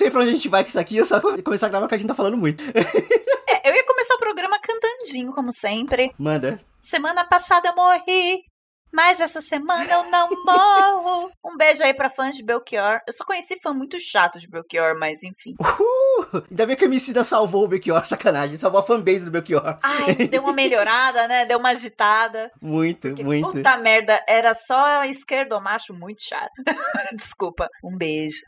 Sei pra onde a gente vai com isso aqui, eu só começar a gravar porque a gente tá falando muito. É, eu ia começar o programa cantandinho, como sempre. Manda. Semana passada eu morri, mas essa semana eu não morro. Um beijo aí pra fãs de Belchior. Eu só conheci fã muito chato de Belchior, mas enfim. Uhul! Ainda bem que a Emicida salvou o Belchior, sacanagem. Salvou a fanbase do Belchior. Ai, deu uma melhorada, né? Deu uma agitada. Muito, Porque, muito. Puta merda, era só esquerdomacho muito chato. Desculpa. Um beijo.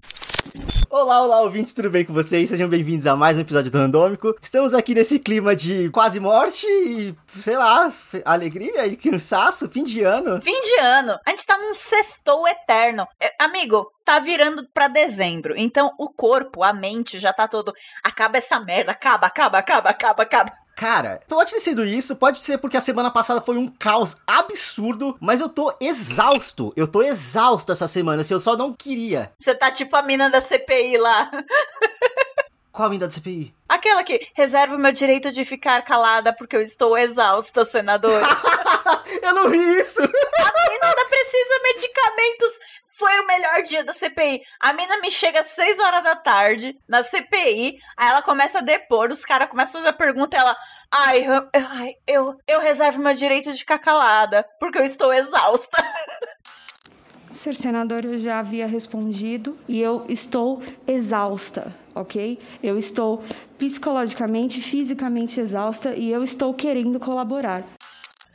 Olá, olá, ouvintes, tudo bem com vocês? Sejam bem-vindos a mais um episódio do Randômico. Estamos aqui nesse clima de quase morte e, sei lá, alegria e cansaço, fim de ano. Fim de ano. A gente tá num sextou eterno. É, amigo, tá virando pra dezembro. Então o corpo, a mente já tá todo. Acaba essa merda, acaba, acaba, acaba, acaba, acaba. Cara, pode ter sido isso, pode ser porque a semana passada foi um caos absurdo, mas eu tô exausto. Eu tô exausto essa semana, assim, eu só não queria. Você tá tipo a mina da CPI lá. Qual a mina da CPI? Aquela que reserva o meu direito de ficar calada porque eu estou exausta, senadores. eu não vi isso. A mina precisa medicamentos. Foi o melhor dia da CPI. A mina me chega às 6 horas da tarde na CPI, aí ela começa a depor, os caras começam a fazer a pergunta, ela, ai, eu, eu, eu reservo meu direito de ficar calada porque eu estou exausta. Ser senador eu já havia respondido e eu estou exausta, ok? Eu estou psicologicamente, fisicamente exausta e eu estou querendo colaborar.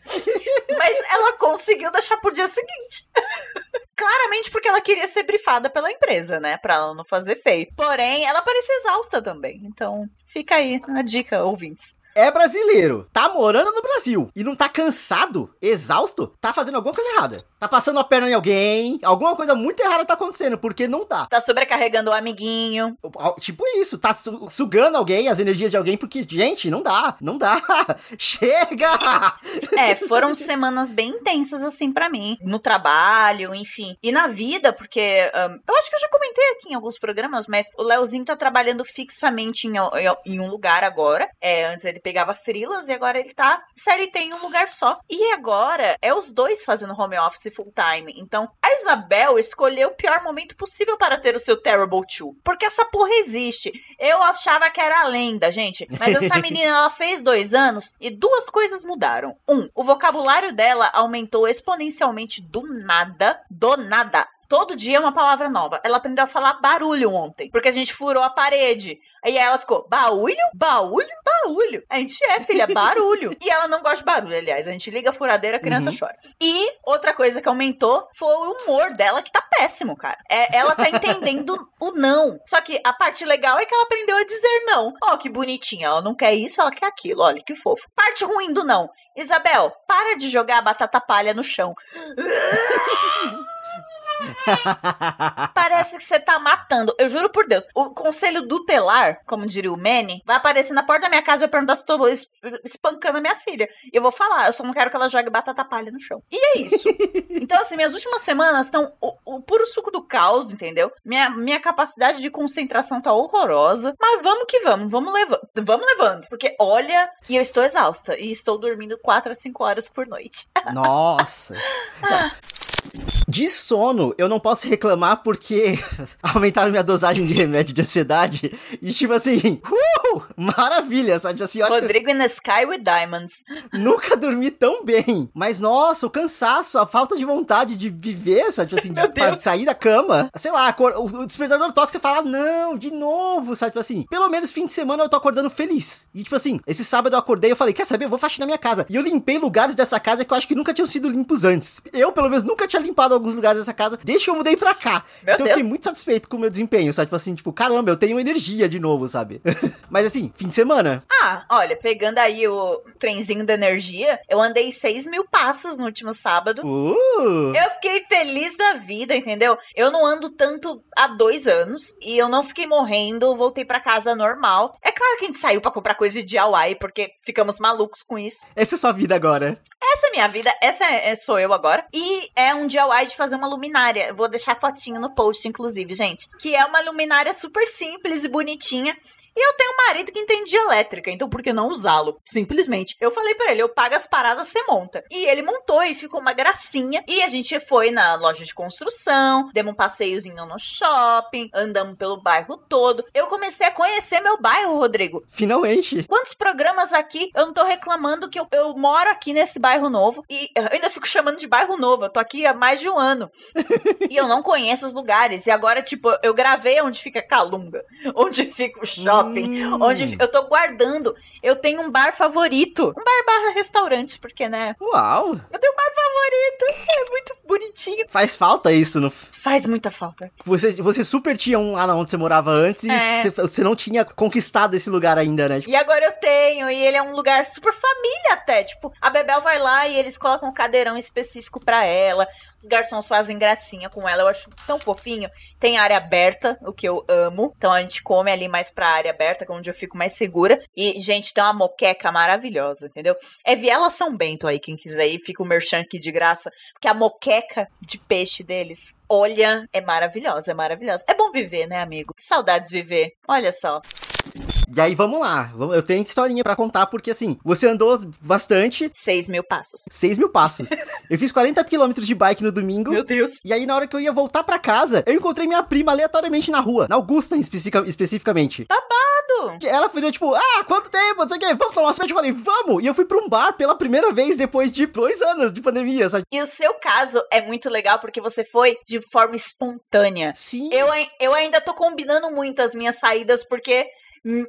Mas ela conseguiu deixar pro dia seguinte. Claramente porque ela queria ser brifada pela empresa, né? Pra ela não fazer feio. Porém, ela parecia exausta também. Então, fica aí a dica, ouvintes é brasileiro, tá morando no Brasil e não tá cansado, exausto, tá fazendo alguma coisa errada. Tá passando a perna em alguém, alguma coisa muito errada tá acontecendo, porque não tá. Tá sobrecarregando o amiguinho. Tipo isso, tá sugando alguém, as energias de alguém, porque, gente, não dá, não dá. Chega! É, foram semanas bem intensas, assim, para mim. No trabalho, enfim. E na vida, porque um, eu acho que eu já comentei aqui em alguns programas, mas o Leozinho tá trabalhando fixamente em, em um lugar agora. É, antes ele pegava frilas e agora ele tá CLT em um lugar só. E agora é os dois fazendo home office full time. Então a Isabel escolheu o pior momento possível para ter o seu Terrible 2. Porque essa porra existe. Eu achava que era lenda, gente. Mas essa menina, ela fez dois anos e duas coisas mudaram. Um, o vocabulário dela aumentou exponencialmente do nada. Do nada todo dia uma palavra nova. Ela aprendeu a falar barulho ontem, porque a gente furou a parede. Aí ela ficou, baúlho? Baúlho? Baúlho. A gente é, filha, barulho. e ela não gosta de barulho, aliás. A gente liga a furadeira, a criança uhum. chora. E outra coisa que aumentou foi o humor dela, que tá péssimo, cara. É, ela tá entendendo o não. Só que a parte legal é que ela aprendeu a dizer não. Ó, oh, que bonitinha. Ela não quer isso, ela quer aquilo. Olha, que fofo. Parte ruim do não. Isabel, para de jogar batata palha no chão. Parece que você tá matando. Eu juro por Deus. O conselho tutelar, como diria o Manny, vai aparecer na porta da minha casa e vai perguntar se tô espancando a minha filha. E eu vou falar, eu só não quero que ela jogue batata palha no chão. E é isso. então, assim, minhas últimas semanas estão o, o, puro suco do caos, entendeu? Minha, minha capacidade de concentração tá horrorosa. Mas vamos que vamos, vamos levando. Vamos levando. Porque olha, e eu estou exausta. E estou dormindo 4 a 5 horas por noite. Nossa. ah. De sono, eu não posso reclamar porque aumentaram minha dosagem de remédio de ansiedade. E tipo assim, uh, maravilha, sabe? Assim, Rodrigo in the Sky with Diamonds. Nunca dormi tão bem. Mas nossa, o cansaço, a falta de vontade de viver, sabe? Tipo assim, de sair da cama. Sei lá, o despertador toca e fala, não, de novo, sabe? Tipo assim, pelo menos fim de semana eu tô acordando feliz. E tipo assim, esse sábado eu acordei e eu falei, quer saber? Eu vou faxinar minha casa. E eu limpei lugares dessa casa que eu acho que nunca tinham sido limpos antes. Eu, pelo menos, nunca tinha limpado alguns lugares dessa casa desde que eu mudei pra cá. Meu então Deus. eu fiquei muito satisfeito com o meu desempenho, sabe? Tipo assim, tipo, caramba, eu tenho energia de novo, sabe? Mas assim, fim de semana. Ah, olha, pegando aí o trenzinho da energia, eu andei 6 mil passos no último sábado. Uh. Eu fiquei feliz da vida, entendeu? Eu não ando tanto há dois anos e eu não fiquei morrendo, voltei pra casa normal. É claro que a gente saiu pra comprar coisa de DIY, porque ficamos malucos com isso. Essa é sua vida agora. Essa é minha vida, essa é, é, sou eu agora. E é um DIY de fazer uma luminária. Vou deixar fotinho no post, inclusive, gente. Que é uma luminária super simples e bonitinha. E eu tenho um marido que entende de elétrica, então por que não usá-lo? Simplesmente. Eu falei para ele, eu pago as paradas, você monta. E ele montou e ficou uma gracinha. E a gente foi na loja de construção, demos um passeiozinho no shopping, andamos pelo bairro todo. Eu comecei a conhecer meu bairro, Rodrigo. Finalmente. Quantos programas aqui eu não tô reclamando que eu, eu moro aqui nesse bairro novo e eu ainda fico chamando de bairro novo. Eu tô aqui há mais de um ano. e eu não conheço os lugares. E agora, tipo, eu gravei onde fica Calunga, onde fica o shopping, hum. onde eu tô guardando. Eu tenho um bar favorito. Um bar barra restaurante, porque, né? Uau! Eu tenho um bar favorito. É muito bonitinho. Faz falta isso, não? Faz muita falta. Você, você super tinha um lá onde você morava antes é. e você, você, não tinha conquistado esse lugar ainda, né? Tipo... E agora eu tenho, e ele é um lugar super família até. Tipo, a Bebel vai lá e eles colocam um cadeirão específico para ela. Os garçons fazem gracinha com ela. Eu acho tão fofinho. Tem área aberta, o que eu amo. Então a gente come ali mais pra área aberta, é onde eu fico mais segura. E, gente, tem uma moqueca maravilhosa, entendeu? É Viela São Bento aí, quem quiser ir. Fica o merchan aqui de graça. Porque a moqueca de peixe deles, olha, é maravilhosa, é maravilhosa. É bom viver, né, amigo? Saudades viver. Olha só. E aí, vamos lá. Eu tenho historinha para contar, porque assim, você andou bastante. 6 mil passos. 6 mil passos. eu fiz 40 quilômetros de bike no domingo. Meu Deus. E aí, na hora que eu ia voltar para casa, eu encontrei minha prima aleatoriamente na rua. Na Augusta, especific especificamente. Babado! Ela foi tipo, ah, quanto tempo? Não sei o quê, vamos tomar cerveja. Eu falei, vamos! E eu fui pra um bar pela primeira vez depois de dois anos de pandemia, sabe? E o seu caso é muito legal porque você foi de forma espontânea. Sim. Eu, eu ainda tô combinando muito as minhas saídas porque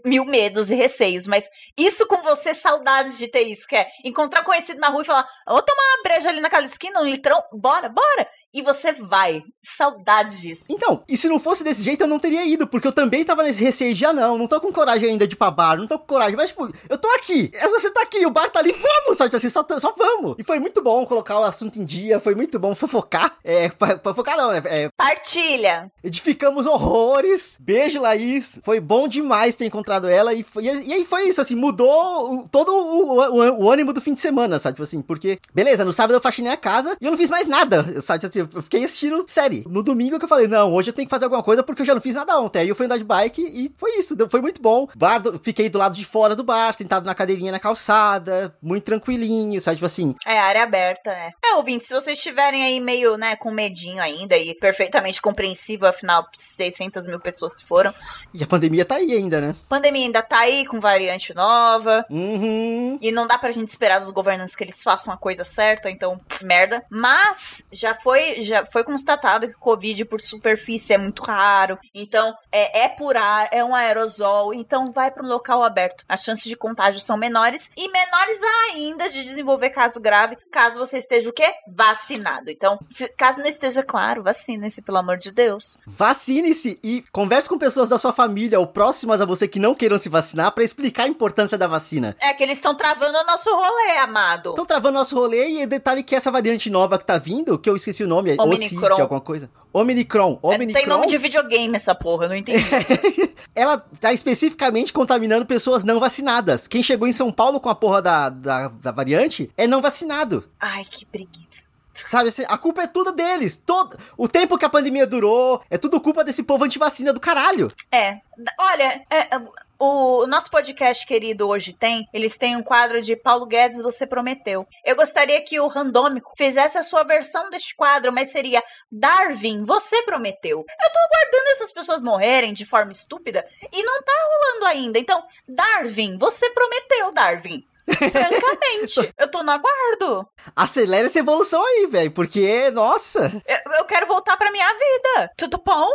mil medos e receios, mas isso com você, saudades de ter isso, que é encontrar conhecido na rua e falar, vou tomar uma breja ali naquela esquina, um litrão, bora, bora, e você vai, saudades disso. Então, e se não fosse desse jeito, eu não teria ido, porque eu também tava nesse receio de, ah não, não tô com coragem ainda de ir pra bar, não tô com coragem, mas tipo, eu tô aqui, é, você tá aqui, o bar tá ali, vamos, sabe, assim, só, só vamos. E foi muito bom colocar o assunto em dia, foi muito bom fofocar, é, fofocar não, é... é Partilha. Edificamos horrores, beijo Laís, foi bom demais ter encontrado ela e, foi, e, aí foi isso, assim, mudou todo o, o, o, ânimo do fim de semana, sabe? Tipo assim, porque, beleza, no sábado eu faxinei a casa e eu não fiz mais nada, sabe? Tipo assim, eu fiquei assistindo série. No domingo que eu falei, não, hoje eu tenho que fazer alguma coisa porque eu já não fiz nada ontem. Aí eu fui andar de bike e foi isso, foi muito bom. Bar, do, fiquei do lado de fora do bar, sentado na cadeirinha na calçada, muito tranquilinho, sabe? Tipo assim. É, área aberta, é. É, ouvinte, se vocês estiverem aí meio, né, com medinho ainda e perfeitamente compreensível, afinal, 600 mil pessoas foram. E a pandemia tá aí ainda, né? Pandemia ainda tá aí com variante nova. Uhum. E não dá pra gente esperar dos governantes que eles façam a coisa certa, então, merda. Mas já foi, já foi constatado que Covid por superfície é muito raro. Então, é, é por ar, é um aerosol. Então, vai para um local aberto. As chances de contágio são menores e menores ainda de desenvolver caso grave, caso você esteja o quê? Vacinado. Então, se, caso não esteja claro, vacine-se, pelo amor de Deus. Vacine-se e converse com pessoas da sua família ou próximas a você que não queiram se vacinar para explicar a importância da vacina. É que eles estão travando o nosso rolê, amado. Estão travando o nosso rolê e detalhe que essa variante nova que tá vindo, que eu esqueci o nome, é Omicron. alguma coisa. Omicron. Omicron. É, tem nome de videogame essa porra, eu não entendi. Ela tá especificamente contaminando pessoas não vacinadas. Quem chegou em São Paulo com a porra da, da, da variante é não vacinado. Ai, que preguiça. Sabe, assim, a culpa é tudo deles. Todo o tempo que a pandemia durou, é tudo culpa desse povo antivacina do caralho. É. Olha, é, é o nosso podcast querido Hoje Tem, eles têm um quadro de Paulo Guedes Você Prometeu. Eu gostaria que o Randômico fizesse a sua versão deste quadro, mas seria Darwin, Você Prometeu. Eu tô aguardando essas pessoas morrerem de forma estúpida e não tá rolando ainda. Então, Darwin, Você Prometeu, Darwin. Francamente, eu tô no aguardo. Acelera essa evolução aí, velho, porque, nossa. Eu, eu, quero voltar pra minha vida. Tudo bom?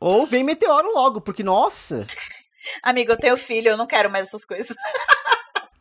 Ou vem meteoro logo, porque, nossa. Amigo, eu tenho filho, eu não quero mais essas coisas.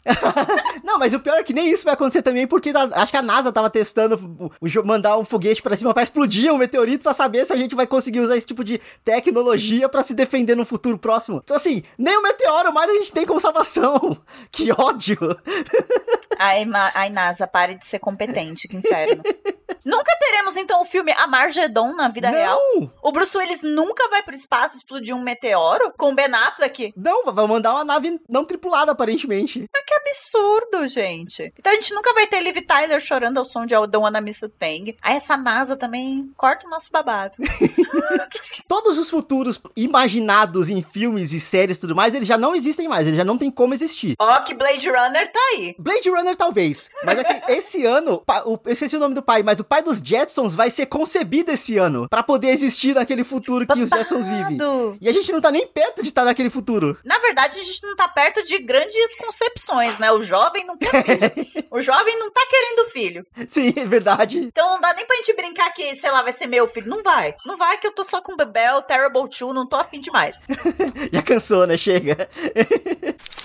não, mas o pior é que nem isso vai acontecer também, porque acho que a NASA tava testando mandar um foguete para cima para explodir um meteorito para saber se a gente vai conseguir usar esse tipo de tecnologia para se defender no futuro próximo. Então, assim, nem o meteoro mais a gente tem como salvação. Que ódio. Ai, ai, NASA, pare de ser competente, que inferno. Nunca teremos então o filme Amargedon na vida não. real? O Bruce Willis nunca vai pro espaço explodir um meteoro com o Ben Affleck? Não, vai mandar uma nave não tripulada, aparentemente. Mas que absurdo, gente. Então a gente nunca vai ter Liv Tyler chorando ao som de Don't Wanna Miss a Thing. Aí essa NASA também corta o nosso babado. Todos os futuros imaginados em filmes e séries e tudo mais, eles já não existem mais, eles já não tem como existir. Ó, que Blade Runner tá aí. Blade Runner talvez, mas é que esse ano, o, eu esqueci o nome do pai, mas o pai dos Jetsons vai ser concebido esse ano, para poder existir naquele futuro que os Jetsons vivem. E a gente não tá nem perto de estar naquele futuro. Na verdade, a gente não tá perto de grandes concepções, né? O jovem não quer filho. o jovem não tá querendo filho. Sim, é verdade. Então não dá nem pra gente brincar que, sei lá, vai ser meu filho. Não vai. Não vai que eu tô só com o Bebel, Terrible 2, não tô afim demais. Já cansou, né? Chega.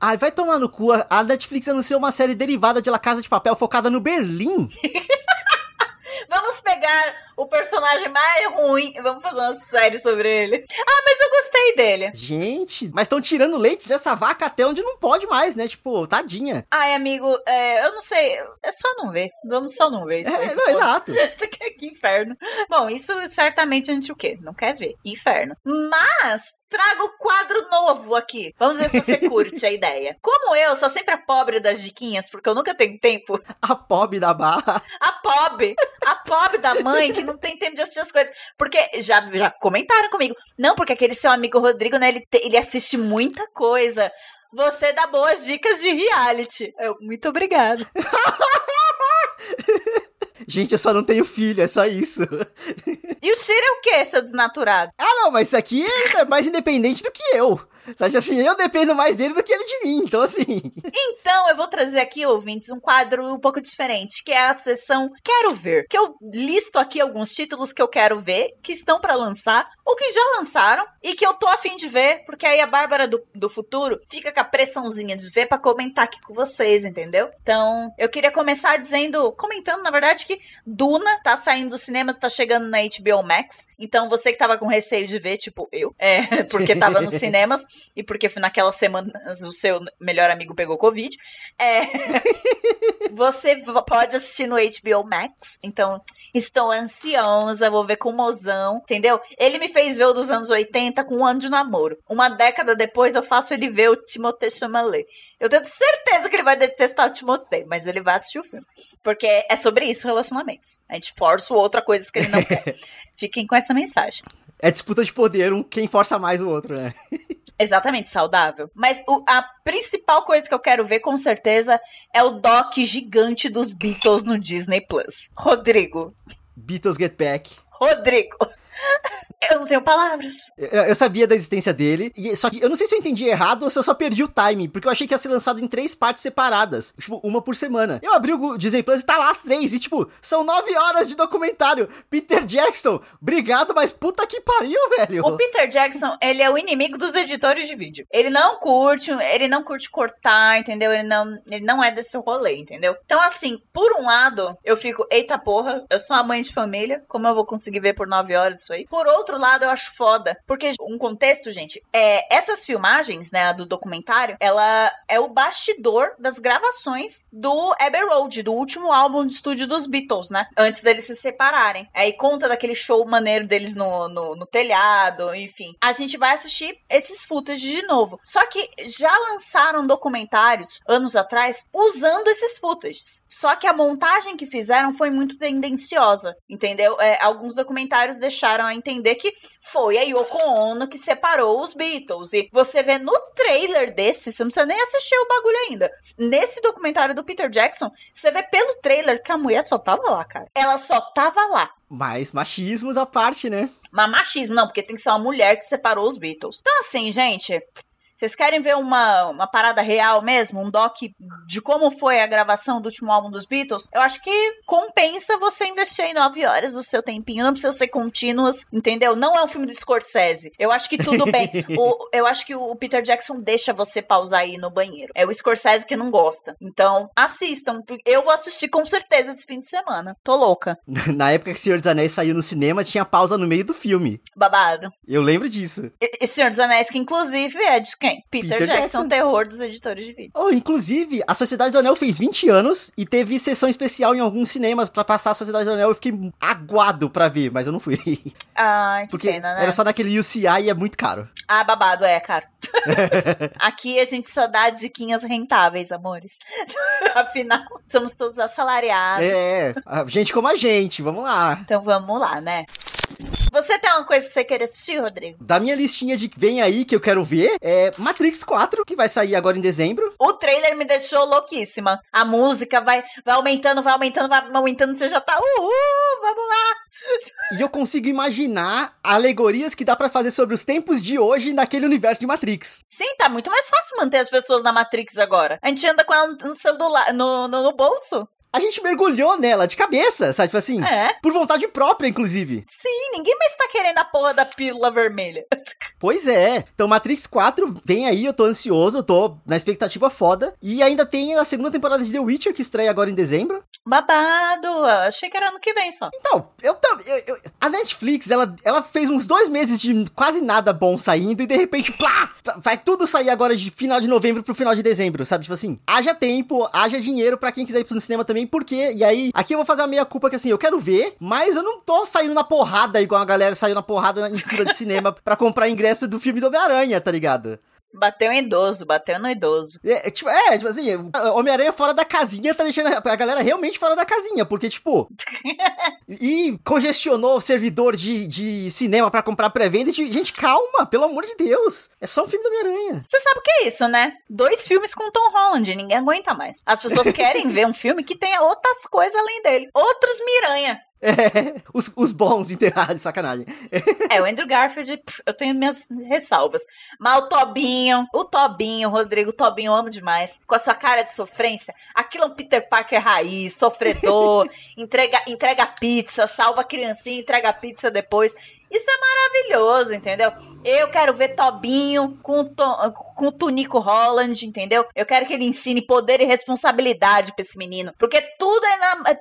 Ai, vai tomar no cu. A Netflix anunciou uma série derivada de La Casa de Papel focada no Berlim. Vamos pegar o personagem mais ruim e vamos fazer uma série sobre ele. Ah, mas eu gostei dele. Gente, mas estão tirando leite dessa vaca até onde não pode mais, né? Tipo, tadinha. Ai, amigo, é, eu não sei. É só não ver. Vamos só não ver. É, não, exato. que inferno. Bom, isso certamente a gente o quê? Não quer ver. Inferno. Mas trago quadro novo aqui. Vamos ver se você curte a ideia. Como eu sou sempre a pobre das diquinhas, porque eu nunca tenho tempo. A pobre da barra. A pobre. A pobre da mãe que não tem tempo de assistir as coisas. Porque já, já comentaram comigo. Não, porque aquele seu amigo Rodrigo, né? Ele, te, ele assiste muita coisa. Você dá boas dicas de reality. Eu, muito obrigada. Gente, eu só não tenho filho, é só isso. E o Shira é o quê, seu desnaturado? Ah, não, mas isso aqui é mais independente do que eu. Sabe assim, eu dependo mais dele do que ele de mim, então assim. Então, eu vou trazer aqui, ouvintes, um quadro um pouco diferente, que é a sessão Quero Ver. Que eu listo aqui alguns títulos que eu quero ver, que estão para lançar, ou que já lançaram, e que eu tô afim de ver, porque aí a Bárbara do, do futuro fica com a pressãozinha de ver para comentar aqui com vocês, entendeu? Então, eu queria começar dizendo, comentando, na verdade, que Duna tá saindo do cinema, tá chegando na HBO Max. Então, você que tava com receio de ver, tipo eu, é, porque tava nos cinemas, e porque naquelas semanas o seu melhor amigo pegou Covid, é, você pode assistir no HBO Max. Então, estou ansiosa, vou ver com o mozão, entendeu? Ele me fez ver o dos anos 80 com um ano de namoro. Uma década depois, eu faço ele ver o Timothée Chalamet. Eu tenho certeza que ele vai detestar o Timothée, mas ele vai assistir o filme. Porque é sobre isso, relacionamentos. A gente força o outro a coisas que ele não quer. Fiquem com essa mensagem. É disputa de poder, um quem força mais o outro, né? Exatamente, saudável. Mas o, a principal coisa que eu quero ver, com certeza, é o doc gigante dos Beatles no Disney Plus. Rodrigo. Beatles Get Back. Rodrigo. Eu não tenho palavras. Eu, eu, sabia da existência dele, e, só que eu não sei se eu entendi errado ou se eu só perdi o timing, porque eu achei que ia ser lançado em três partes separadas, tipo, uma por semana. Eu abri o Disney Plus e tá lá as três, e tipo, são nove horas de documentário. Peter Jackson, obrigado, mas puta que pariu, velho. O Peter Jackson, ele é o inimigo dos editores de vídeo. Ele não curte, ele não curte cortar, entendeu? Ele não, ele não é desse rolê, entendeu? Então, assim, por um lado, eu fico, eita porra, eu sou uma mãe de família, como eu vou conseguir ver por nove horas isso aí? Por outro lado, eu acho foda. Porque um contexto, gente, é essas filmagens, né, do documentário, ela é o bastidor das gravações do Abbey Road, do último álbum de estúdio dos Beatles, né? Antes deles se separarem. Aí conta daquele show maneiro deles no, no, no telhado, enfim. A gente vai assistir esses footage de novo. Só que já lançaram documentários anos atrás usando esses footages. Só que a montagem que fizeram foi muito tendenciosa, entendeu? É, alguns documentários deixaram a entender que foi a Yoko Ono que separou os Beatles. E você vê no trailer desse, você não precisa nem assistir o bagulho ainda. Nesse documentário do Peter Jackson, você vê pelo trailer que a mulher só tava lá, cara. Ela só tava lá. Mas machismos à parte, né? Mas machismo, não, porque tem que ser uma mulher que separou os Beatles. Então, assim, gente, vocês querem ver uma, uma parada real mesmo? Um doc de como foi a gravação do último álbum dos Beatles? Eu acho que compensa você investir em nove horas do seu tempinho. Não precisa ser contínuas, entendeu? Não é um filme do Scorsese. Eu acho que tudo bem. o, eu acho que o Peter Jackson deixa você pausar aí no banheiro. É o Scorsese que não gosta. Então, assistam. Eu vou assistir com certeza esse fim de semana. Tô louca. Na época que Senhor dos Anéis saiu no cinema, tinha pausa no meio do filme. Babado. Eu lembro disso. E, e Senhor dos Anéis, que inclusive é de Quem? Peter, Peter Jackson, Jackson, terror dos editores de vídeo. Oh, inclusive, a Sociedade do Anel fez 20 anos e teve sessão especial em alguns cinemas para passar a Sociedade do Anel. Eu fiquei aguado para ver, mas eu não fui. Ai, que Porque pena, né? Era só naquele UCI e é muito caro. Ah, babado, é caro. Aqui a gente só dá diquinhas rentáveis, amores. Afinal, somos todos assalariados. É, gente como a gente, vamos lá. Então vamos lá, né? Você tem uma coisa que você quer assistir, Rodrigo? Da minha listinha de vem aí que eu quero ver, é Matrix 4, que vai sair agora em dezembro. O trailer me deixou louquíssima. A música vai, vai aumentando, vai aumentando, vai aumentando, você já tá, uhul, vamos lá. E eu consigo imaginar alegorias que dá para fazer sobre os tempos de hoje naquele universo de Matrix. Sim, tá muito mais fácil manter as pessoas na Matrix agora. A gente anda com ela no celular, no, no, no bolso a gente mergulhou nela de cabeça, sabe? Tipo assim, é. por vontade própria, inclusive. Sim, ninguém mais tá querendo a porra da pílula vermelha. Pois é. Então, Matrix 4 vem aí, eu tô ansioso, eu tô na expectativa foda. E ainda tem a segunda temporada de The Witcher, que estreia agora em dezembro. Babado! Achei que era ano que vem só. Então, eu também. A Netflix, ela, ela fez uns dois meses de quase nada bom saindo e de repente, plá! Vai tudo sair agora de final de novembro pro final de dezembro, sabe? Tipo assim, haja tempo, haja dinheiro para quem quiser ir pro cinema também, porque. E aí, aqui eu vou fazer a meia culpa que assim, eu quero ver, mas eu não tô saindo na porrada igual a galera saiu na porrada em fila de cinema para comprar ingresso do filme do Homem-Aranha, tá ligado? Bateu em idoso, bateu no idoso. É, é tipo, é, tipo assim, Homem-Aranha fora da casinha tá deixando a galera realmente fora da casinha, porque, tipo. e congestionou o servidor de, de cinema para comprar pré-venda. Gente, calma, pelo amor de Deus. É só um filme do Homem-Aranha. Você sabe o que é isso, né? Dois filmes com Tom Holland, ninguém aguenta mais. As pessoas querem ver um filme que tenha outras coisas além dele. Outros Miranha. É, os, os bons enterrados, sacanagem. É, o Andrew Garfield, eu tenho minhas ressalvas. Mas o Tobinho, o Tobinho, Rodrigo, o Tobinho eu amo demais. Com a sua cara de sofrência. Aquilo é um Peter Parker raiz, sofredor, entrega, entrega pizza, salva a criancinha, entrega pizza depois. Isso é maravilhoso, entendeu? Eu quero ver Tobinho com, to, com o Tunico Holland, entendeu? Eu quero que ele ensine poder e responsabilidade pra esse menino. Porque tudo é na,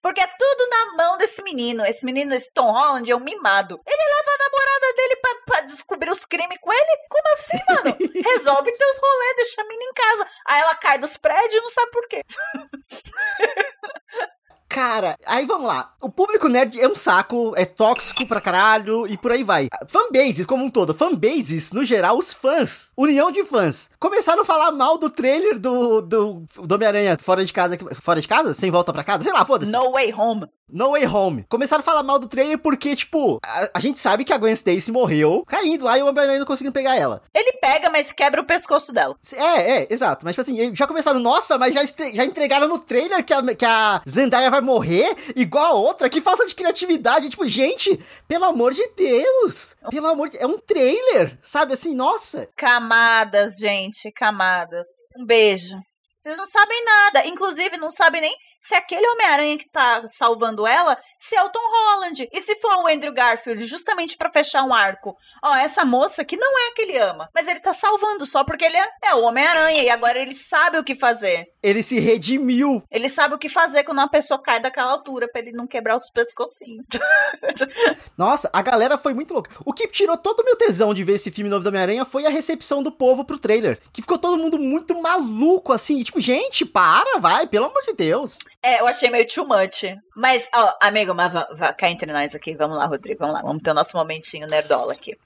porque é tudo na mão desse menino. Esse menino, esse Tom Holland, é um mimado. Ele leva a namorada dele pra, pra descobrir os crimes com ele? Como assim, mano? Resolve teus rolês, deixa a menina em casa. Aí ela cai dos prédios e não sabe por quê. Cara, aí vamos lá. O público nerd é um saco, é tóxico pra caralho e por aí vai. Fanbases como um todo, fanbases, no geral, os fãs, união de fãs, começaram a falar mal do trailer do, do, do Homem-Aranha fora de casa, fora de casa? Sem volta pra casa? Sei lá, foda-se. No Way Home. No Way Home. Começaram a falar mal do trailer porque, tipo, a, a gente sabe que a Gwen Stacy morreu caindo lá e o Homem-Aranha não conseguindo pegar ela. Ele pega, mas quebra o pescoço dela. É, é, exato. Mas, tipo assim, já começaram, nossa, mas já, já entregaram no trailer que a, que a Zendaya vai morrer igual a outra. Que falta de criatividade. Tipo, gente, pelo amor de Deus. Pelo amor de... É um trailer, sabe? Assim, nossa. Camadas, gente, camadas. Um beijo. Vocês não sabem nada. Inclusive, não sabem nem se aquele Homem-Aranha que tá salvando ela, se é o Tom Holland. E se for o Andrew Garfield, justamente para fechar um arco. Ó, essa moça que não é a que ele ama, mas ele tá salvando só porque ele é, é o Homem-Aranha e agora ele sabe o que fazer. Ele se redimiu. Ele sabe o que fazer quando uma pessoa cai daquela altura para ele não quebrar os pescocinhos. Nossa, a galera foi muito louca. O que tirou todo o meu tesão de ver esse filme novo do Homem-Aranha foi a recepção do povo pro trailer. Que ficou todo mundo muito maluco, assim. Tipo, gente, para, vai, pelo amor de Deus. É, eu achei meio too much. Mas, ó, amigo, mas cá entre nós aqui. Vamos lá, Rodrigo, vamos lá. Vamos ter o nosso momentinho nerdola aqui.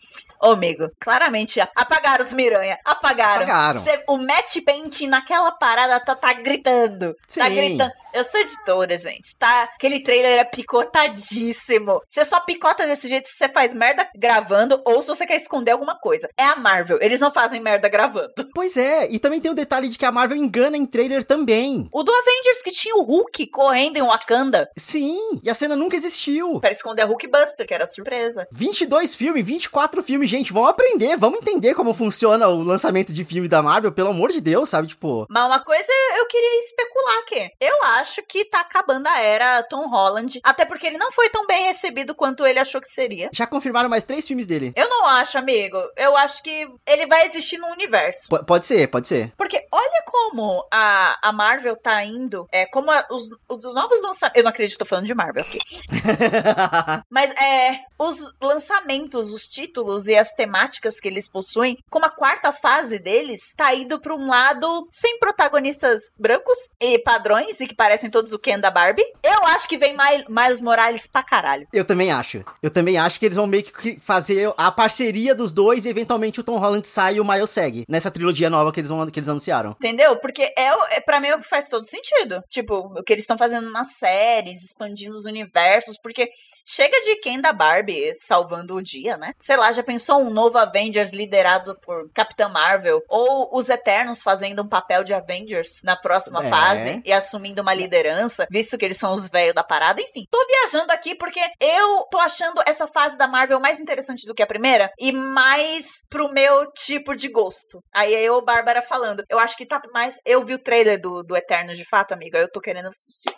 Ô, amigo, claramente apagaram os Miranha. Apagaram. Apagaram. Cê, o Matt Paint naquela parada tá, tá gritando. Tá Sim. Tá gritando. Eu sou editora, gente, tá? Aquele trailer é picotadíssimo. Você só picota desse jeito se você faz merda gravando ou se você quer esconder alguma coisa. É a Marvel, eles não fazem merda gravando. Pois é, e também tem o detalhe de que a Marvel engana em trailer também. O do Avengers que tinha o Hulk correndo em Wakanda. Sim, e a cena nunca existiu. Pra esconder a Hulk Buster, que era surpresa. 22 filmes, 24 filmes, gente, vamos aprender, vamos entender como funciona o lançamento de filme da Marvel, pelo amor de Deus, sabe? Tipo. Mas uma coisa eu queria especular aqui. Eu acho que tá acabando a era Tom Holland, até porque ele não foi tão bem recebido quanto ele achou que seria. Já confirmaram mais três filmes dele. Eu não acho, amigo. Eu acho que ele vai existir no universo. P pode ser, pode ser. Porque olha como a, a Marvel tá indo, é como a, os, os novos lançamentos. Eu não acredito, tô falando de Marvel aqui. Mas é. os lançamentos, os títulos e as temáticas que eles possuem, como a quarta fase deles, tá indo pra um lado sem protagonistas brancos e padrões e que parecem todos o Ken da Barbie. Eu acho que vem Miles Morales pra caralho. Eu também acho. Eu também acho que eles vão meio que fazer a parceria dos dois e eventualmente o Tom Holland sai e o Miles segue nessa trilogia nova que eles, vão, que eles anunciaram. Entendeu? Porque é, é para mim é o que faz todo sentido. Tipo, o que eles estão fazendo nas séries, expandindo os universos, porque Chega de quem da Barbie salvando o dia, né? Sei lá, já pensou um novo Avengers liderado por Capitã Marvel? Ou os Eternos fazendo um papel de Avengers na próxima é. fase e assumindo uma liderança, visto que eles são os velhos da parada? Enfim, tô viajando aqui porque eu tô achando essa fase da Marvel mais interessante do que a primeira e mais pro meu tipo de gosto. Aí eu, Bárbara, falando. Eu acho que tá mais. Eu vi o trailer do, do Eternos de fato, amiga. Eu tô querendo assistir.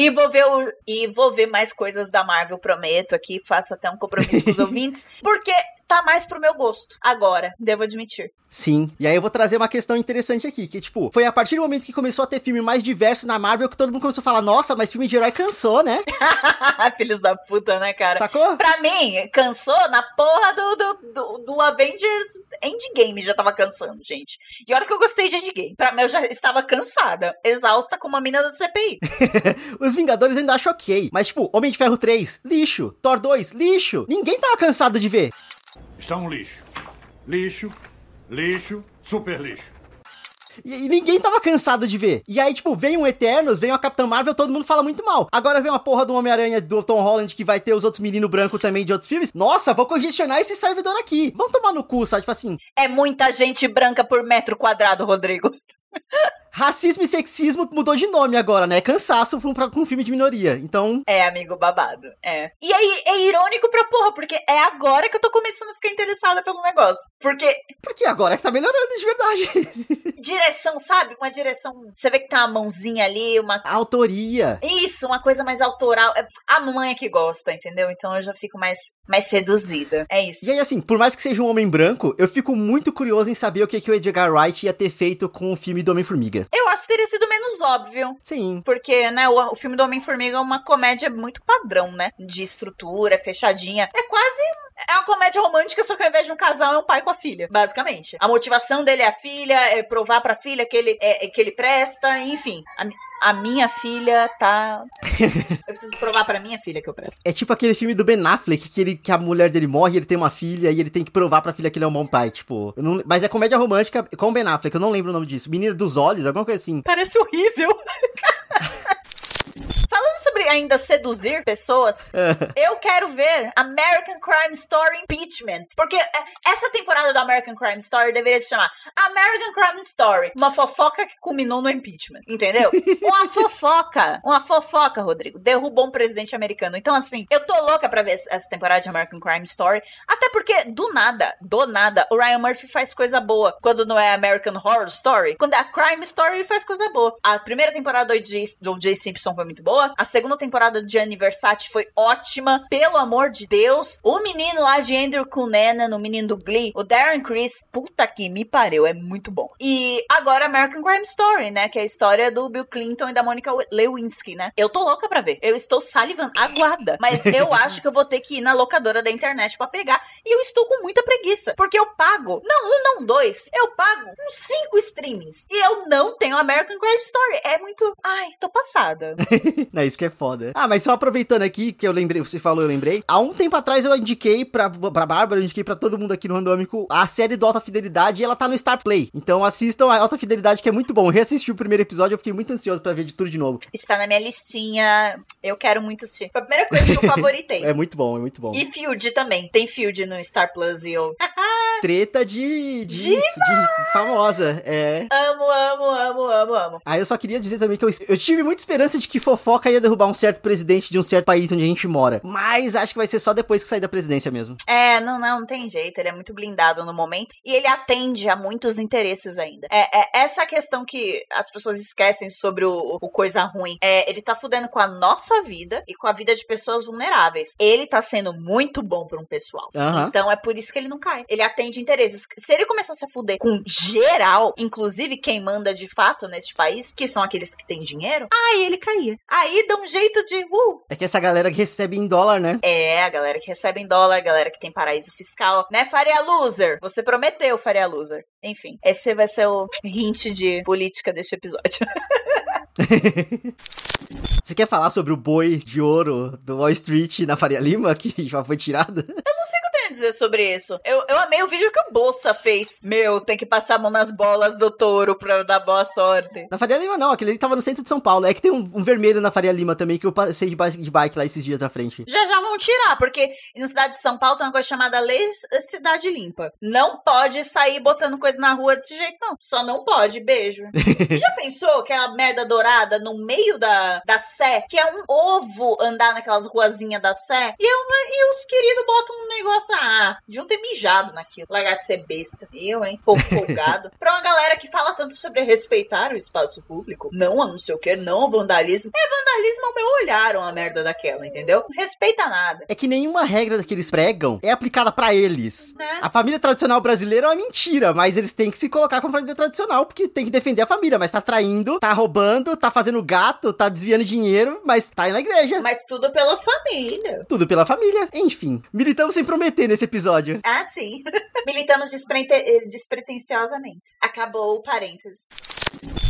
E vou ver o, e vou ver mais coisas da Marvel, prometo aqui, faço até um compromisso com os ouvintes, porque tá mais pro meu gosto. Agora, devo admitir. Sim. E aí eu vou trazer uma questão interessante aqui, que tipo, foi a partir do momento que começou a ter filme mais diverso na Marvel que todo mundo começou a falar, nossa, mas filme de herói cansou, né? Filhos da puta, né, cara? Sacou? Pra mim, cansou na porra do, do, do, do Avengers Endgame já tava cansando, gente. E olha que eu gostei de Endgame. Pra mim, eu já estava cansada, exausta como a mina da CPI. Os Vingadores ainda acho ok, mas tipo, Homem de Ferro 3, lixo. Thor 2, lixo. Ninguém tava cansado de ver. Está um lixo. Lixo, lixo, super lixo. E, ninguém tava cansado de ver. E aí, tipo, vem um Eternos, vem uma Capitã Marvel, todo mundo fala muito mal. Agora vem uma porra do Homem-Aranha do Tom Holland que vai ter os outros meninos brancos também de outros filmes. Nossa, vou congestionar esse servidor aqui. Vamos tomar no cu, sabe? Tipo assim. É muita gente branca por metro quadrado, Rodrigo. Racismo e sexismo mudou de nome agora, né? Cansaço pra um, pra um filme de minoria. Então. É, amigo, babado. É. E aí, é irônico pra porra, porque é agora que eu tô começando a ficar interessada pelo negócio. Porque. Porque agora é que tá melhorando de verdade. direção, sabe? Uma direção. Você vê que tá uma mãozinha ali, uma. Autoria. Isso, uma coisa mais autoral. É, a mãe é que gosta, entendeu? Então eu já fico mais, mais seduzida. É isso. E aí, assim, por mais que seja um homem branco, eu fico muito curioso em saber o que, que o Edgar Wright ia ter feito com o filme do Homem-Formiga. Eu acho que teria sido menos óbvio. Sim. Porque, né, o, o filme do Homem-Formiga é uma comédia muito padrão, né? De estrutura, fechadinha. É quase é uma comédia romântica, só que ao invés de um casal, é um pai com a filha, basicamente. A motivação dele é a filha, é provar pra filha que ele, é, que ele presta, enfim. A, a minha filha tá. eu preciso provar pra minha filha que eu presto. É tipo aquele filme do Ben Affleck, que, ele, que a mulher dele morre, ele tem uma filha e ele tem que provar pra filha que ele é um bom pai. Tipo, não... mas é comédia romântica com o Ben Affleck, eu não lembro o nome disso. Menino dos Olhos, alguma coisa assim. Parece horrível. Sobre ainda seduzir pessoas, eu quero ver American Crime Story Impeachment. Porque é, essa temporada do American Crime Story deveria se chamar American Crime Story. Uma fofoca que culminou no impeachment. Entendeu? Uma fofoca. Uma fofoca, Rodrigo. Derrubou um presidente americano. Então, assim, eu tô louca pra ver essa temporada de American Crime Story. Até porque, do nada, do nada, o Ryan Murphy faz coisa boa. Quando não é American Horror Story. Quando é a Crime Story, ele faz coisa boa. A primeira temporada do Jay Simpson foi muito boa boa. A segunda temporada de Gianni Versace foi ótima. Pelo amor de Deus. O menino lá de Andrew Cunanan, o menino do Glee, o Darren Criss, puta que me pariu, é muito bom. E agora American Crime Story, né? Que é a história do Bill Clinton e da Monica Lewinsky, né? Eu tô louca pra ver. Eu estou salivando. Aguarda. Mas eu acho que eu vou ter que ir na locadora da internet para pegar. E eu estou com muita preguiça. Porque eu pago, não um, não dois. Eu pago uns cinco streamings. E eu não tenho American Crime Story. É muito. Ai, tô passada. Não, isso que é foda. Ah, mas só aproveitando aqui, que eu lembrei, você falou, eu lembrei. Há um tempo atrás eu indiquei pra, pra Bárbara, eu indiquei pra todo mundo aqui no Randômico a série do Alta Fidelidade e ela tá no Star Play. Então assistam a Alta Fidelidade, que é muito bom. Eu reassisti o primeiro episódio, eu fiquei muito ansioso pra ver de tudo de novo. Está na minha listinha. Eu quero muito assistir. Foi a primeira coisa que eu favoritei. é muito bom, é muito bom. E Field também. Tem Field no Star Plus e eu. Treta de. de, de famosa. É. Amo, amo, amo, amo, amo. Aí eu só queria dizer também que eu, eu tive muita esperança de que fofoca ia derrubar um certo presidente de um certo país onde a gente mora. Mas acho que vai ser só depois que sair da presidência mesmo. É, não, não, não tem jeito. Ele é muito blindado no momento. E ele atende a muitos interesses ainda. É, é essa questão que as pessoas esquecem sobre o, o coisa ruim. É, ele tá fudendo com a nossa vida e com a vida de pessoas vulneráveis. Ele tá sendo muito bom pra um pessoal. Uhum. Então é por isso que ele não cai. Ele atende de interesses. Se ele começasse a fuder com geral, inclusive quem manda de fato neste país, que são aqueles que têm dinheiro, aí ele caía. Aí dá um jeito de. Uh. É que essa galera que recebe em dólar, né? É, a galera que recebe em dólar, a galera que tem paraíso fiscal, né, Faria Loser? Você prometeu, Faria Loser. Enfim, esse vai ser o hint de política deste episódio. Você quer falar sobre o boi de ouro do Wall Street na Faria Lima, que já foi tirado? Eu não sei o que eu tenho a dizer sobre isso. Eu, eu amei o vídeo que o Bolsa fez. Meu, tem que passar a mão nas bolas do touro pra dar boa sorte. Na Faria Lima não, aquele ali tava no centro de São Paulo. É que tem um, um vermelho na Faria Lima também, que eu passei de bike, de bike lá esses dias na frente. Já já vão tirar, porque na cidade de São Paulo tem uma coisa chamada Lei Cidade Limpa. Não pode sair botando coisa na rua desse jeito, não. Só não pode, beijo. já pensou aquela merda dourada no meio da, da Sé, que é um ovo andar naquelas ruazinhas da Sé, e, eu, e os queridos botam um negócio, ah, de um ter mijado naquilo. Largar de ser besta. Eu, hein? Povo folgado. pra uma galera que fala tanto sobre respeitar o espaço público, não a não sei o que, não ao vandalismo. É vandalismo ao meu olhar uma merda daquela, entendeu? Não respeita nada. É que nenhuma regra que eles pregam é aplicada pra eles. Né? A família tradicional brasileira é uma mentira, mas eles têm que se colocar como família tradicional, porque tem que defender a família, mas tá traindo, tá roubando, tá fazendo gato, tá desviando dinheiro, mas tá aí na igreja. Mas tudo pela família. Tudo pela família. Enfim, militamos sem prometer nesse episódio. Ah, sim. Militamos desprete- despretensiosamente. Acabou o parênteses.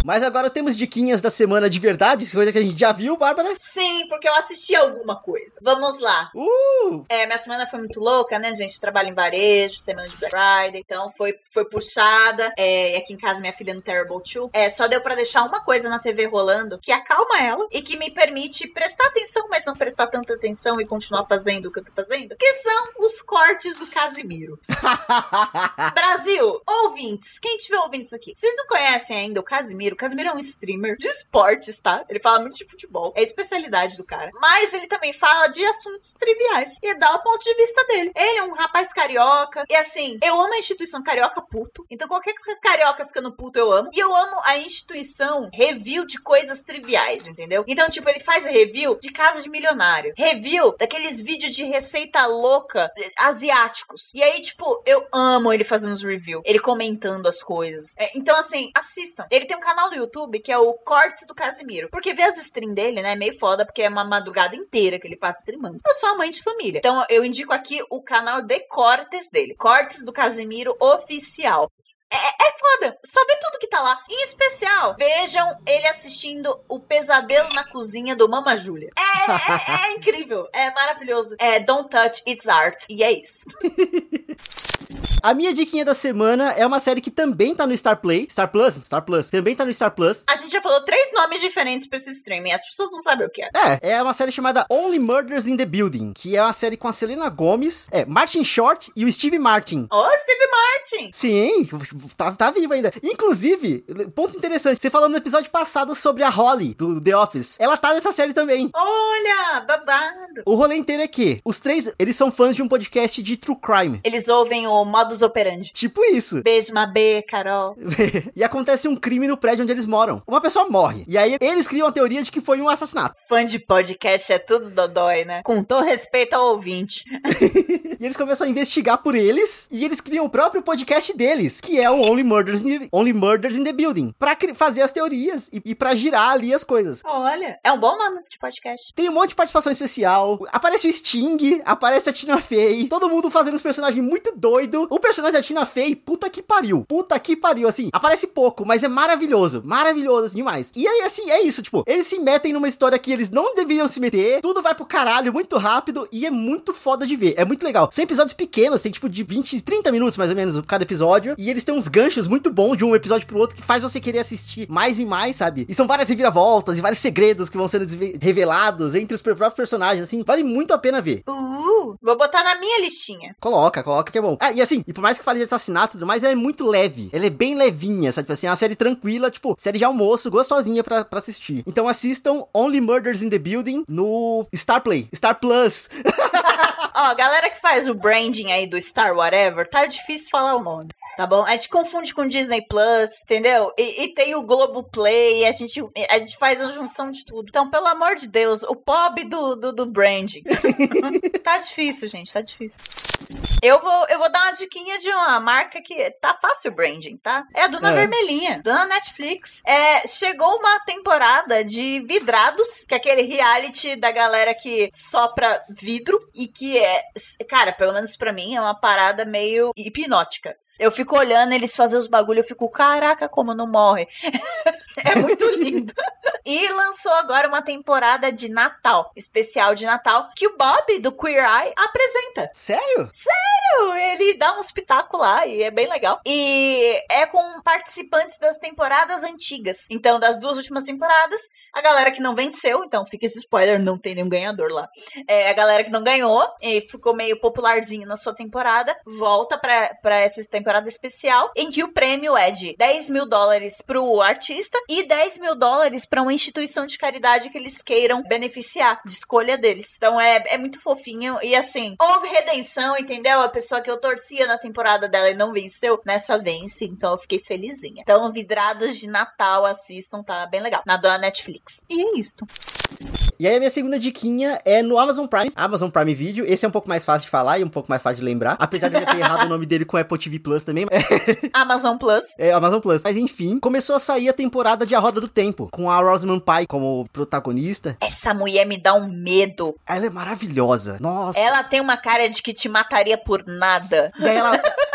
Mas agora temos diquinhas da semana de verdade, coisa que a gente já viu, Bárbara. Sim, porque eu assisti alguma coisa. Vamos lá. Uh! É, minha semana foi muito louca, né, gente? Trabalho em varejo, semana de Black Friday, então foi, foi puxada. É, e aqui em casa minha filha no Terrible 2. É, só deu pra deixar uma coisa na TV rolando que acalma ela e que me permite prestar atenção, mas não prestar tanta atenção e continuar fazendo o que eu tô fazendo, que são os cortes do Casimiro. Brasil, ouvintes, quem tiver ouvindo isso aqui, vocês não conhecem ainda o Casimiro? O Casimiro é um streamer de esportes, tá? Ele fala muito de futebol, é a especialidade do cara. Mas ele também fala de assuntos triviais e dá o ponto de vista dele. Ele é um rapaz carioca, e assim, eu amo a instituição carioca puto, então qualquer carioca ficando puto eu amo. E eu amo a instituição review de coisas triviais, entendeu? Então, tipo, ele faz review de casa de milionário, review daqueles vídeos de receita louca eh, asiáticos. E aí, tipo, eu amo ele fazendo os reviews, ele comentando as coisas. É, então, assim, assistam. Ele tem um canal no YouTube que é o Cortes do Casimiro. Porque ver as streams dele, né, é meio foda, porque é uma madrugada inteira que ele passa streamando. Eu sou uma mãe de família. Então, eu indico aqui o canal de cortes dele. Cortes do Casimiro Oficial. É, é foda. Só vê tudo que tá lá. Em especial, vejam ele assistindo o pesadelo na cozinha do Mama Júlia. É, é, é incrível. É maravilhoso. É Don't Touch It's Art. E é isso. A minha diquinha da semana é uma série que também tá no Star Play. Star Plus? Star Plus. Também tá no Star Plus. A gente já falou três nomes diferentes pra esse streaming. As pessoas não sabem o que é. É, é uma série chamada Only Murders in the Building, que é uma série com a Selena Gomez, é, Martin Short e o Steve Martin. Ô, Steve Martin! Sim, tá, tá vivo ainda. Inclusive, ponto interessante, você falou no episódio passado sobre a Holly, do The Office. Ela tá nessa série também. Olha, babado. O rolê inteiro é que os três, eles são fãs de um podcast de true crime. Eles ouvem o modus operandi. Tipo isso. Beijo, Mabê, Carol. e acontece um crime no prédio onde eles moram. Uma pessoa morre. E aí eles criam a teoria de que foi um assassinato. Fã de podcast é tudo dodói, né? Com todo respeito ao ouvinte. e eles começam a investigar por eles. E eles criam o próprio podcast deles, que é o Only Murders in the, Only Murders in the Building. Pra fazer as teorias e, e pra girar ali as coisas. Olha, é um bom nome de podcast. Tem um monte de participação especial. Aparece o Sting, aparece a Tina Fey. Todo mundo fazendo os personagens muito doido. O personagem da Tina Fey, puta que pariu. Puta que pariu, assim. Aparece pouco, mas é maravilhoso. Maravilhoso, assim, demais. E aí, assim, é isso, tipo, eles se metem numa história que eles não deveriam se meter. Tudo vai pro caralho muito rápido e é muito foda de ver. É muito legal. São episódios pequenos, tem tipo de 20, 30 minutos mais ou menos cada episódio. E eles têm uns ganchos muito bons de um episódio pro outro que faz você querer assistir mais e mais, sabe? E são várias reviravoltas e vários segredos que vão sendo revelados entre os próprios personagens, assim. Vale muito a pena ver. Uh, vou botar na minha listinha. Coloca, coloca que é bom. Ah, e assim, e por mais que fale de assassinato e tudo mais, é muito leve. Ela é bem levinha, sabe? Tipo assim, é uma série tranquila, tipo, série de almoço, gostosinha pra, pra assistir. Então assistam Only Murders in the Building no Star Play. Star Plus. Ó, galera que faz o branding aí do Star Whatever, tá difícil falar o nome. Tá bom? A gente confunde com Disney Plus, entendeu? E, e tem o Globo Play, a gente, a gente faz a junção de tudo. Então, pelo amor de Deus, o pobre do, do, do branding. tá difícil, gente, tá difícil. Eu vou, eu vou dar uma diquinha de uma marca que tá fácil branding, tá? É a Dona É. Vermelhinha, Dona Netflix. É, chegou uma temporada de Vidrados, que é aquele reality da galera que sopra vidro e que é, cara, pelo menos pra mim, é uma parada meio hipnótica. Eu fico olhando eles fazer os bagulho, eu fico, caraca, como não morre. é muito lindo. E lançou agora uma temporada de Natal, especial de Natal, que o Bob do Queer Eye apresenta. Sério? Ele dá um espetáculo lá e é bem legal. E é com participantes das temporadas antigas. Então, das duas últimas temporadas, a galera que não venceu, então fica esse spoiler, não tem nenhum ganhador lá. É, a galera que não ganhou e ficou meio popularzinho na sua temporada, volta pra, essa temporada especial, em que o prêmio é de 10 mil dólares pro artista e 10 mil dólares pra uma instituição de caridade que eles queiram beneficiar, de escolha deles. Então é, é muito fofinho e assim, houve redenção, entendeu? A pessoa que eu torcia na temporada dela e não venceu, nessa vence, então eu fiquei felizinha. Então, vidrados de Natal, assistam, tá bem legal. Na dona Netflix. E é isso. E aí a minha segunda diquinha é no Amazon Prime, Amazon Prime Video. Esse é um pouco mais fácil de falar e um pouco mais fácil de lembrar. Apesar de eu ter errado o nome dele com Apple TV Plus também. Amazon Plus. É Amazon Plus. Mas enfim, começou a sair a temporada de A Roda do Tempo, com a Rosamund Pike como protagonista. Essa mulher me dá um medo. Ela é maravilhosa. Nossa. Ela tem uma cara de que te mataria por nada. E aí ela.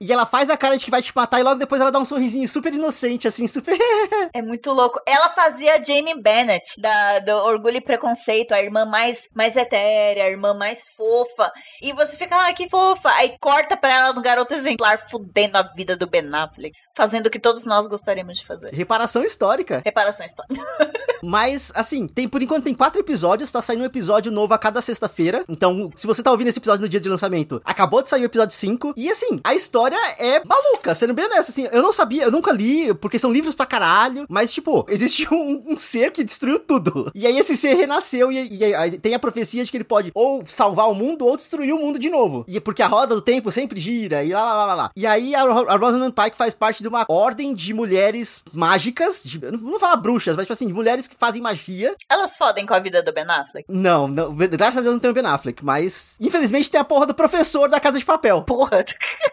E ela faz a cara de que vai te matar e logo depois ela dá um sorrisinho super inocente, assim, super. É muito louco. Ela fazia Jane Bennett, da, do Orgulho e Preconceito, a irmã mais, mais etérea, a irmã mais fofa. E você fica, ah, que fofa. Aí corta pra ela no garoto exemplar, fudendo a vida do Ben Affleck. Fazendo o que todos nós gostaríamos de fazer. Reparação histórica. Reparação histórica. Mas, assim, tem por enquanto tem quatro episódios, tá saindo um episódio novo a cada sexta-feira. Então, se você tá ouvindo esse episódio no dia de lançamento, acabou de sair o episódio 5. E assim, a história é maluca, sendo bem honesto, assim, eu não sabia, eu nunca li, porque são livros pra caralho. Mas, tipo, existe um, um ser que destruiu tudo. E aí esse ser renasceu e, e aí tem a profecia de que ele pode ou salvar o mundo ou destruir o mundo de novo. E porque a roda do tempo sempre gira e lá lá lá lá. E aí a, a Rosamund Pike faz parte de uma ordem de mulheres mágicas, de, não vou falar bruxas, mas tipo assim, de mulheres que fazem magia. Elas fodem com a vida do Ben Affleck. Não, não, graças a Deus não tem o Ben Affleck, mas infelizmente tem a porra do professor da Casa de Papel. Porra.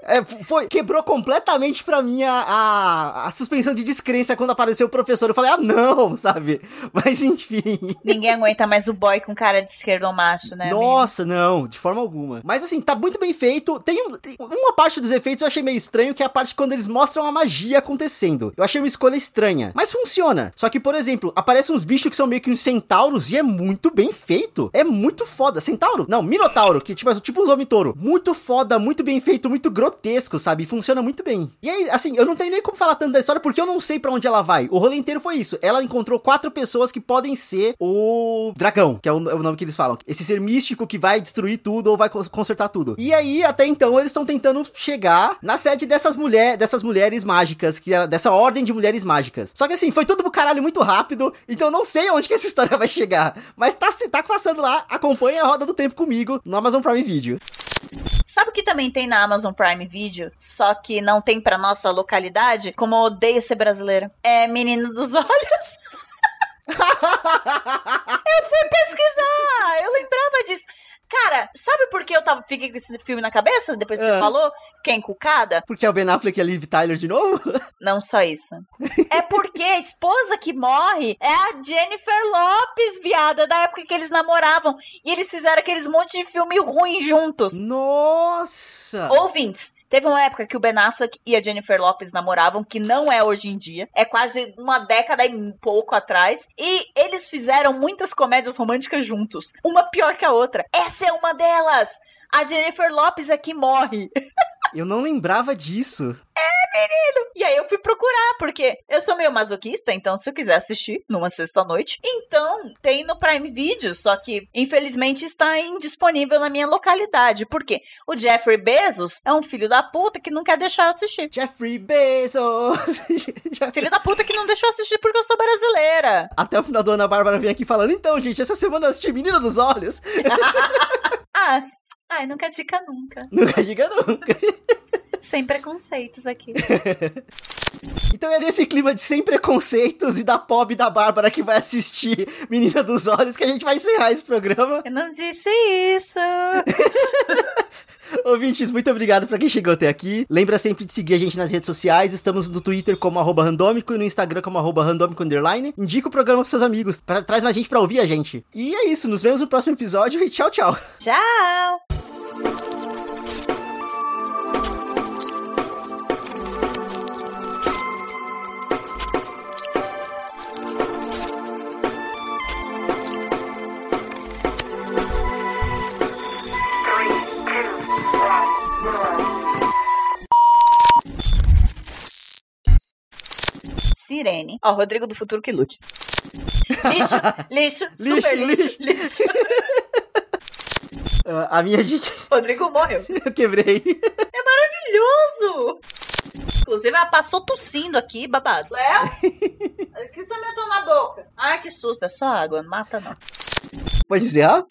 É, foi, quebrou completamente pra mim a, a, a suspensão de descrença quando apareceu o professor. Eu falei, ah, não, sabe? Mas enfim. Ninguém aguenta mais o boy com cara de esquerdo macho, né? amigo? Nossa, não, de forma alguma. Mas assim, tá muito bem feito. Tem, um- tem uma parte dos efeitos eu achei meio estranho, que é a parte quando eles mostram a magia acontecendo. Eu achei uma escolha estranha. Mas funciona. Só que, por exemplo, aparecem uns bichos que são meio que uns centauros e é muito bem feito. É muito foda. Centauro? Não, Minotauro, que tipo, é tipo uns homem-touro. Muito foda, muito bem feito, muito grotesco, sabe? Funciona muito bem. E aí, assim, eu não tenho nem como falar tanto da história porque eu não sei pra onde ela vai. O rolê inteiro foi isso. Ela encontrou quatro pessoas que podem ser o dragão, que é o, é o nome que eles falam. Esse ser místico que vai destruir tudo ou vai cons- consertar tudo. E aí, até então, eles estão tentando chegar na sede dessas mulheres, dessas mulheres mágicas, que é dessa ordem de mulheres mágicas. Só que assim, foi tudo pro caralho muito rápido, então eu não sei onde que essa história vai chegar. Mas tá, tá passando lá, acompanha a roda do tempo comigo no Amazon Prime Video. Sabe o que também tem na Amazon Prime Video, só que não tem pra nossa localidade? Como eu odeio ser brasileira. É Menino dos Olhos. eu fui pesquisar, eu lembrava disso. Cara, sabe por que eu tava, fiquei com esse filme na cabeça depois que Ah. você falou? Fiquei encucada? Porque é o Ben Affleck e a Liv Tyler de novo? Não só isso. é porque a esposa que morre é a Jennifer Lopes, viada, da época que eles namoravam. E eles fizeram aqueles monte de filme ruim juntos. Nossa! Ouvintes, teve uma época que o Ben Affleck e a Jennifer Lopes namoravam, que não é hoje em dia. É quase uma década e pouco atrás. E eles fizeram muitas comédias românticas juntos. Uma pior que a outra. Essa é uma delas! A Jennifer Lopes é que morre. Eu não lembrava disso. E aí eu fui procurar, porque eu sou meio masoquista, então se eu quiser assistir numa sexta-noite, então tem no Prime Video, só que infelizmente está indisponível na minha localidade. Por quê? O Jeffrey Bezos é um filho da puta que não quer deixar eu assistir. Jeffrey Bezos! Filho da puta que não deixou eu assistir porque eu sou brasileira. Até o final do ano a Bárbara vem aqui falando, então, gente, essa semana eu assisti Menina dos Olhos. Ah, ai, nunca dica nunca. Nunca diga nunca. Sem preconceitos aqui. então é nesse clima de sem preconceitos e da pobre da Bárbara que vai assistir Menina dos Olhos que a gente vai encerrar esse programa. Eu não disse isso! Ouvintes, muito obrigado pra quem chegou até aqui. Lembra sempre de seguir a gente nas redes sociais. Estamos no Twitter como arroba randômico e no Instagram como arroba randômico underline. Indica o programa pros seus amigos. Pra, traz mais gente pra ouvir a gente. E é isso. Nos vemos no próximo episódio e tchau, tchau. Tchau! Sirene. Ó, Rodrigo do Futuro que lute. Lixo, lixo, super lixo, lixo. lixo. Uh, a minha dica. Rodrigo morreu. Eu quebrei. É maravilhoso! Inclusive, ela passou tossindo aqui, babado. Léo? O que você meteu na boca? Ai, que susto, é só água, não mata não. Pode encerrar?